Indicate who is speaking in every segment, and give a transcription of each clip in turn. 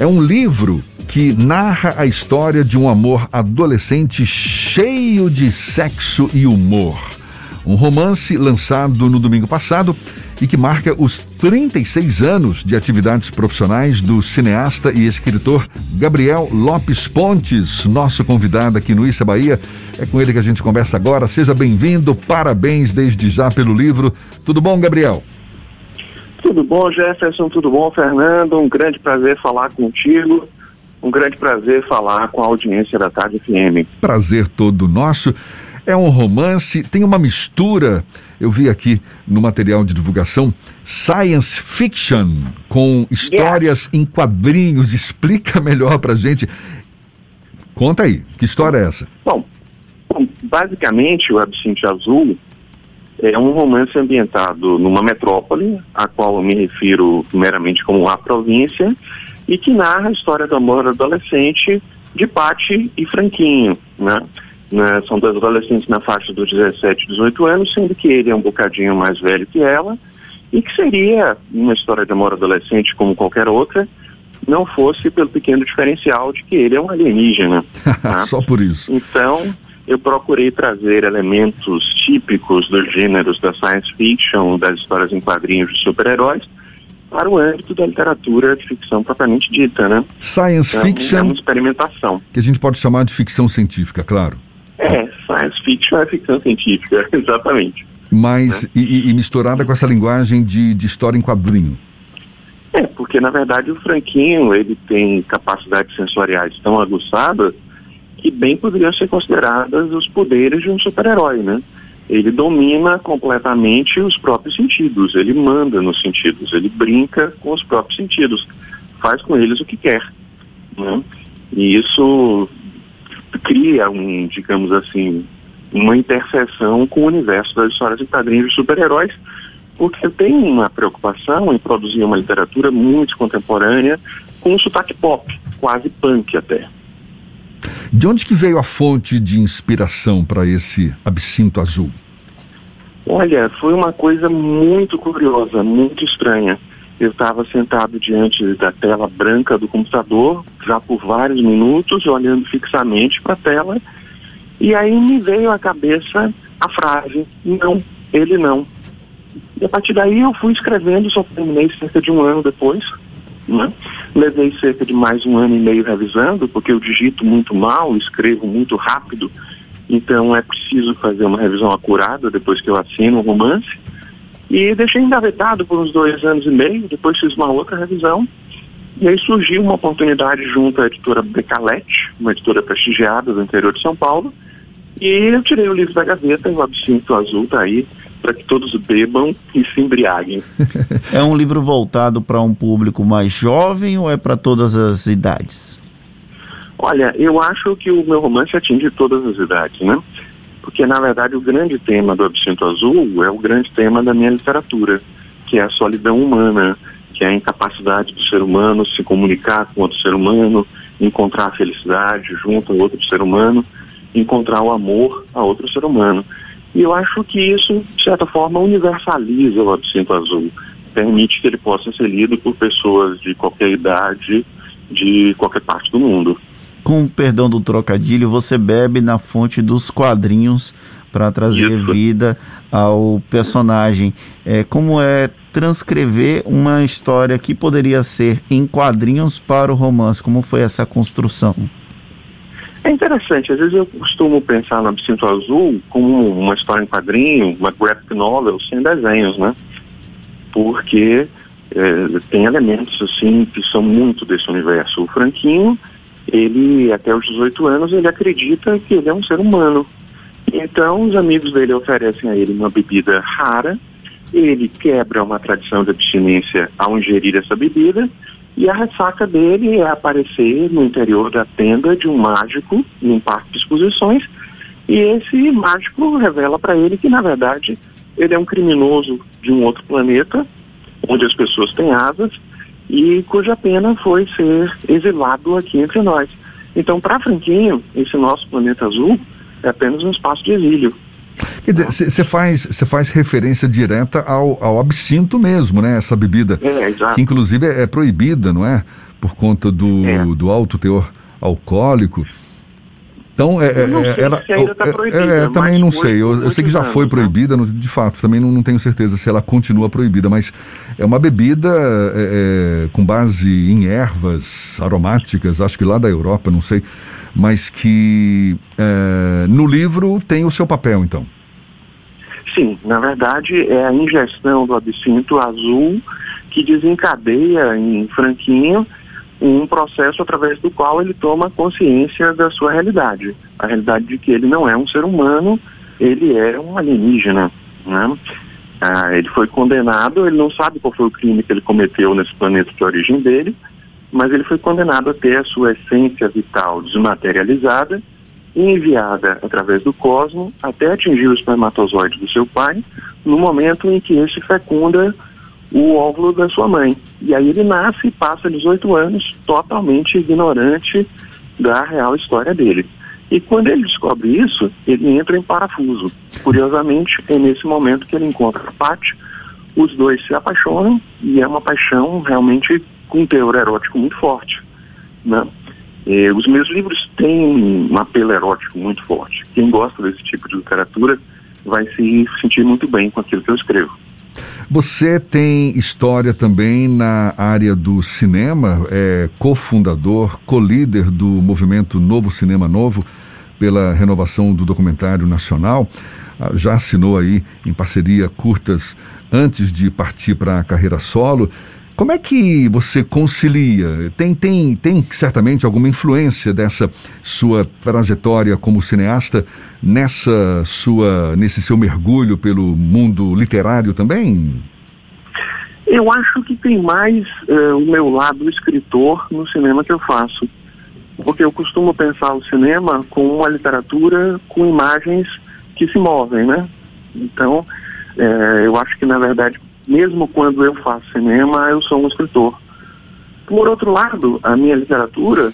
Speaker 1: É um livro que narra a história de um amor adolescente cheio de sexo e humor. Um romance lançado no domingo passado e que marca os 36 anos de atividades profissionais do cineasta e escritor Gabriel Lopes Pontes, nosso convidado aqui no Issa Bahia. É com ele que a gente conversa agora. Seja bem-vindo, parabéns desde já pelo livro. Tudo bom, Gabriel?
Speaker 2: Tudo bom, Jefferson? Tudo bom, Fernando? Um grande prazer falar contigo. Um grande prazer falar com a audiência da Tarde FM.
Speaker 1: Prazer todo nosso. É um romance, tem uma mistura, eu vi aqui no material de divulgação, science fiction com histórias yeah. em quadrinhos. Explica melhor pra gente. Conta aí, que história é essa?
Speaker 2: Bom, bom basicamente o Absinthe Azul é um romance ambientado numa metrópole, a qual eu me refiro meramente como a província, e que narra a história do amor adolescente de Pati e Franquinho, né? né? São dois adolescentes na faixa dos 17 e 18 anos, sendo que ele é um bocadinho mais velho que ela, e que seria uma história de amor adolescente como qualquer outra, não fosse pelo pequeno diferencial de que ele é um alienígena.
Speaker 1: Tá? Só por isso.
Speaker 2: Então, eu procurei trazer elementos típicos dos gêneros da science fiction, das histórias em quadrinhos de super-heróis, para o âmbito da literatura de ficção propriamente dita, né?
Speaker 1: Science então, fiction. É
Speaker 2: uma experimentação.
Speaker 1: Que a gente pode chamar de ficção científica, claro.
Speaker 2: É, science fiction é ficção científica, exatamente.
Speaker 1: Mas, né? e, e, misturada com essa linguagem de, de história em quadrinho.
Speaker 2: É, porque na verdade o Franquinho, ele tem capacidades sensoriais tão aguçadas que bem poderiam ser consideradas os poderes de um super-herói, né? Ele domina completamente os próprios sentidos, ele manda nos sentidos, ele brinca com os próprios sentidos, faz com eles o que quer, né? E isso cria um, digamos assim, uma interseção com o universo das histórias em quadrinhos de super-heróis, porque tem uma preocupação em produzir uma literatura muito contemporânea com um sotaque pop, quase punk até.
Speaker 1: De onde que veio a fonte de inspiração para esse absinto azul?
Speaker 2: Olha, foi uma coisa muito curiosa, muito estranha. Eu estava sentado diante da tela branca do computador, já por vários minutos, olhando fixamente para a tela, e aí me veio à cabeça a frase: não, ele não. E a partir daí eu fui escrevendo, só terminei cerca de um ano depois. Né? Levei cerca de mais um ano e meio revisando, porque eu digito muito mal, escrevo muito rápido, então é preciso fazer uma revisão acurada depois que eu assino o romance. E deixei engavetado por uns dois anos e meio, depois fiz uma outra revisão. E aí surgiu uma oportunidade junto à editora Becalete, uma editora prestigiada do interior de São Paulo. E eu tirei o livro da gaveta, o Absinto Azul está aí, para que todos bebam e se embriaguem.
Speaker 3: é um livro voltado para um público mais jovem ou é para todas as idades?
Speaker 2: Olha, eu acho que o meu romance atinge todas as idades, né? Porque, na verdade, o grande tema do Absinto Azul é o grande tema da minha literatura, que é a solidão humana, que é a incapacidade do ser humano se comunicar com outro ser humano, encontrar a felicidade junto a outro ser humano, encontrar o amor a outro ser humano. E eu acho que isso, de certa forma, universaliza o absinto azul. Permite que ele possa ser lido por pessoas de qualquer idade, de qualquer parte do mundo.
Speaker 3: Com perdão do trocadilho, você bebe na fonte dos quadrinhos para trazer isso. vida ao personagem. É, como é transcrever uma história que poderia ser em quadrinhos para o romance? Como foi essa construção?
Speaker 2: É interessante, às vezes eu costumo pensar no Absinto Azul como uma história em quadrinho, uma graphic novel sem desenhos, né? Porque é, tem elementos assim que são muito desse universo. O Franquinho, ele até os 18 anos, ele acredita que ele é um ser humano. Então os amigos dele oferecem a ele uma bebida rara, ele quebra uma tradição de abstinência ao ingerir essa bebida e a ressaca dele é aparecer no interior da tenda de um mágico, num parque de exposições, e esse mágico revela para ele que, na verdade, ele é um criminoso de um outro planeta, onde as pessoas têm asas, e cuja pena foi ser exilado aqui entre nós. Então, para Franquinho, esse nosso planeta azul é apenas um espaço de exílio.
Speaker 1: Quer dizer, você faz, faz referência direta ao, ao absinto mesmo, né? Essa bebida.
Speaker 2: É, exato.
Speaker 1: Que inclusive é, é proibida, não é? por conta do, é. do alto teor alcoólico. Então, é, é, ela,
Speaker 2: se ainda tá proibida,
Speaker 1: é, também não sei. Eu, eu sei que já foi né? proibida, de fato, também não, não, tenho certeza se ela continua proibida, mas é uma bebida é, é, com base em ervas aromáticas, acho que lá da Europa, não sei, mas que é, no livro tem o seu papel, então.
Speaker 2: Sim, na verdade é a ingestão do absinto azul que desencadeia em Franquinho um processo através do qual ele toma consciência da sua realidade. A realidade de que ele não é um ser humano, ele é um alienígena. Né? Ah, ele foi condenado, ele não sabe qual foi o crime que ele cometeu nesse planeta de origem dele, mas ele foi condenado a ter a sua essência vital desmaterializada enviada através do cosmo até atingir o espermatozoide do seu pai, no momento em que este fecunda o óvulo da sua mãe. E aí ele nasce e passa 18 anos totalmente ignorante da real história dele. E quando ele descobre isso, ele entra em parafuso. Curiosamente, é nesse momento que ele encontra a Paty, os dois se apaixonam e é uma paixão realmente com um teor erótico muito forte. Né? E os meus livros têm um apelo erótico muito forte. Quem gosta desse tipo de literatura vai se sentir muito bem com aquilo que eu escrevo.
Speaker 1: Você tem história também na área do cinema, é cofundador, co-líder do movimento Novo Cinema Novo, pela renovação do documentário nacional. Ah, já assinou aí em parceria curtas antes de partir para a carreira solo. Como é que você concilia? Tem, tem, tem certamente alguma influência dessa sua trajetória como cineasta nessa sua, nesse seu mergulho pelo mundo literário também?
Speaker 2: Eu acho que tem mais uh, o meu lado escritor no cinema que eu faço. Porque eu costumo pensar o cinema como uma literatura com imagens que se movem, né? Então, é, eu acho que, na verdade, mesmo quando eu faço cinema, eu sou um escritor. Por outro lado, a minha literatura,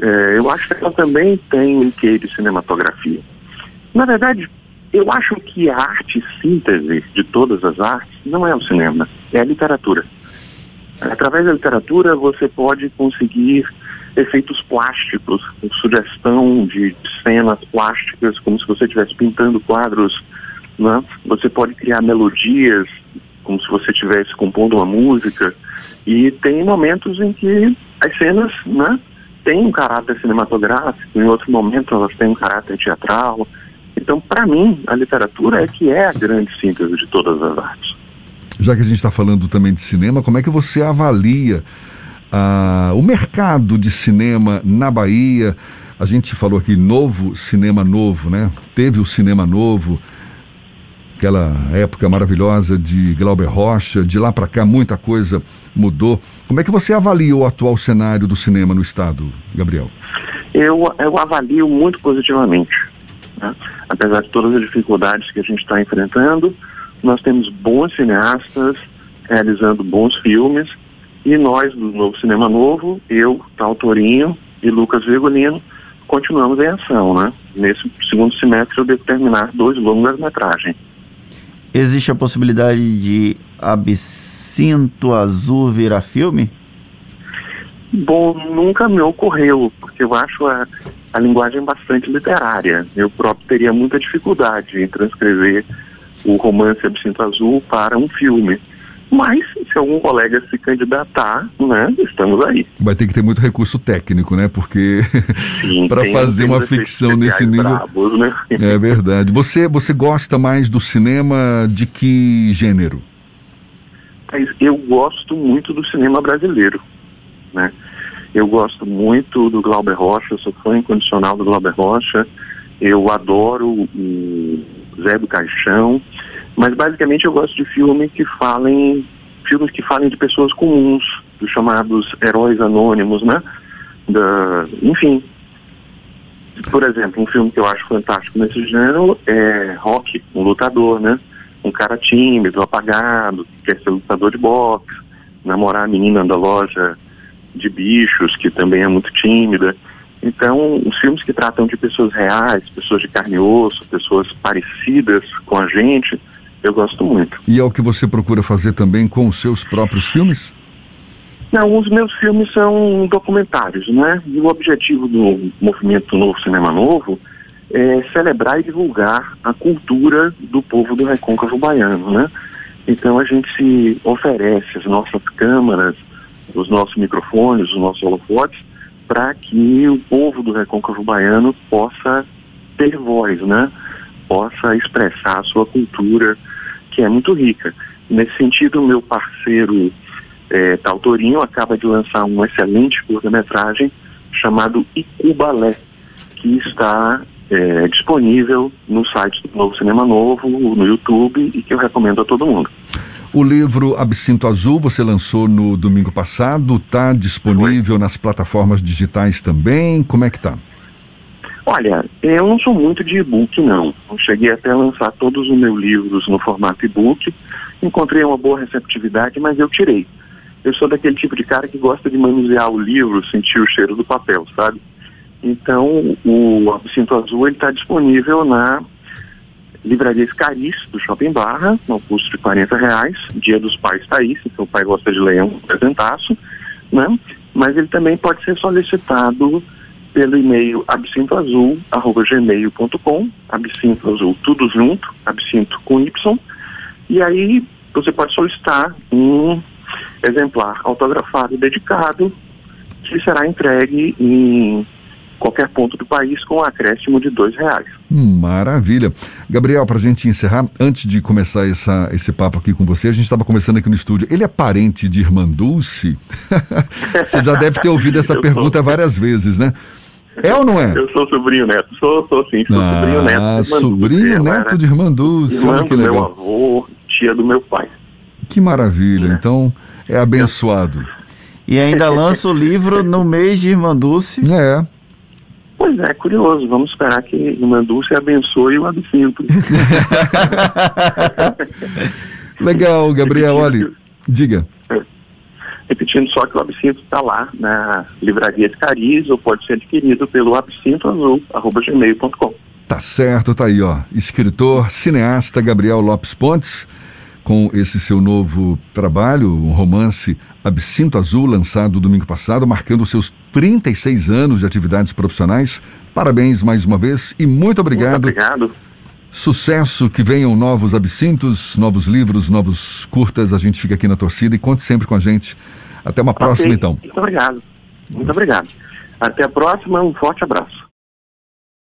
Speaker 2: é, eu acho que ela também tem um quê de cinematografia. Na verdade, eu acho que a arte síntese de todas as artes não é o cinema, é a literatura. Através da literatura você pode conseguir efeitos plásticos, sugestão de cenas plásticas, como se você estivesse pintando quadros. Né? Você pode criar melodias como se você estivesse compondo uma música. E tem momentos em que as cenas né, têm um caráter cinematográfico, em outro momento elas têm um caráter teatral. Então, para mim, a literatura é que é a grande síntese de todas as artes.
Speaker 1: Já que a gente está falando também de cinema, como é que você avalia ah, o mercado de cinema na Bahia? A gente falou aqui novo cinema novo, né? Teve o cinema novo, aquela época maravilhosa de Glauber Rocha, de lá para cá muita coisa mudou. Como é que você avalia o atual cenário do cinema no estado, Gabriel?
Speaker 2: Eu, eu avalio muito positivamente. Né? Apesar de todas as dificuldades que a gente está enfrentando, nós temos bons cineastas realizando bons filmes e nós, do Novo Cinema Novo, eu, Tal Torinho e Lucas Virgulino, continuamos em ação, né? Nesse segundo semestre eu devo terminar dois longas-metragens.
Speaker 3: Existe a possibilidade de Absinto Azul virar filme?
Speaker 2: Bom, nunca me ocorreu, porque eu acho a, a linguagem bastante literária. Eu próprio teria muita dificuldade em transcrever o romance Absinto Azul para um filme. Mas, se algum colega se candidatar, né, estamos aí.
Speaker 1: Vai ter que ter muito recurso técnico, né? Porque para fazer uma ficção nesse nível.
Speaker 2: Bravos, né?
Speaker 1: É verdade. Você, você gosta mais do cinema de que gênero?
Speaker 2: Eu gosto muito do cinema brasileiro, né? Eu gosto muito do Glauber Rocha, sou fã incondicional do Glauber Rocha. Eu adoro o Zé do Caixão. Mas basicamente eu gosto de filmes que falem, filmes que falem de pessoas comuns, dos chamados heróis anônimos, né? Da, enfim. Por exemplo, um filme que eu acho fantástico nesse gênero é Rock, um lutador, né? Um cara tímido, apagado, que quer ser lutador de boxe, namorar a menina da loja de bichos, que também é muito tímida. Então, os filmes que tratam de pessoas reais, pessoas de carne e osso, pessoas parecidas com a gente, eu gosto muito.
Speaker 1: E é o que você procura fazer também com os seus próprios filmes?
Speaker 2: Não, os meus filmes são documentários, né? E o objetivo do movimento Novo Cinema Novo é celebrar e divulgar a cultura do povo do recôncavo baiano, né? Então a gente se oferece as nossas câmaras, os nossos microfones, os nossos holofotes, para que o povo do recôncavo baiano possa ter voz, né? Possa expressar a sua cultura, que é muito rica. Nesse sentido, meu parceiro é, Tautorinho acaba de lançar um excelente curta-metragem chamado Icubalé, que está é, disponível no site do Novo Cinema Novo, no YouTube, e que eu recomendo a todo mundo.
Speaker 1: O livro Absinto Azul você lançou no domingo passado, está disponível Foi. nas plataformas digitais também? Como é que está?
Speaker 2: Olha, eu não sou muito de e-book, não. Eu cheguei até a lançar todos os meus livros no formato e-book, encontrei uma boa receptividade, mas eu tirei eu sou daquele tipo de cara que gosta de manusear o livro, sentir o cheiro do papel, sabe? Então, o Absinto Azul está disponível na Livraria Escaris, do Shopping Barra, no custo de 40 reais. Dia dos Pais está aí, se seu pai gosta de ler é um presentaço, né? Mas ele também pode ser solicitado pelo e-mail absintoazul.gmail.com, absinto azul tudo junto, absinto com Y, e aí você pode solicitar um exemplar autografado e dedicado, que será entregue em qualquer ponto do país com um acréscimo de dois reais.
Speaker 1: Maravilha. Gabriel, para a gente encerrar, antes de começar essa, esse papo aqui com você, a gente estava conversando aqui no estúdio. Ele é parente de Irmã Dulce? você já deve ter ouvido essa pergunta sou. várias vezes, né? É ou não é?
Speaker 2: Eu sou sobrinho neto, sou, sou sim, sou ah, sobrinho neto.
Speaker 1: Ah, sobrinho Dulce, neto de Irmã Dulce,
Speaker 2: irmã olha que legal. meu avô, tia do meu pai.
Speaker 1: Que maravilha. É. Então, é abençoado.
Speaker 3: E ainda lança o livro no mês de Irmã Dulce.
Speaker 1: É.
Speaker 2: Pois é, curioso. Vamos esperar que Irmã Dulce abençoe o absinto.
Speaker 1: Legal, Gabriel. Olha, diga.
Speaker 2: Repetindo só que o absinto está lá na livraria de Cariz ou pode ser adquirido pelo absintoazul.gmail.com.
Speaker 1: Tá certo, tá aí, ó. Escritor, cineasta Gabriel Lopes Pontes com esse seu novo trabalho, um romance Absinto Azul, lançado domingo passado, marcando seus 36 anos de atividades profissionais. Parabéns mais uma vez e muito obrigado.
Speaker 2: Muito obrigado.
Speaker 1: Sucesso, que venham novos absintos, novos livros, novos curtas. A gente fica aqui na torcida e conte sempre com a gente. Até uma okay. próxima, então.
Speaker 2: Muito obrigado. Muito obrigado. Até a próxima, um forte abraço.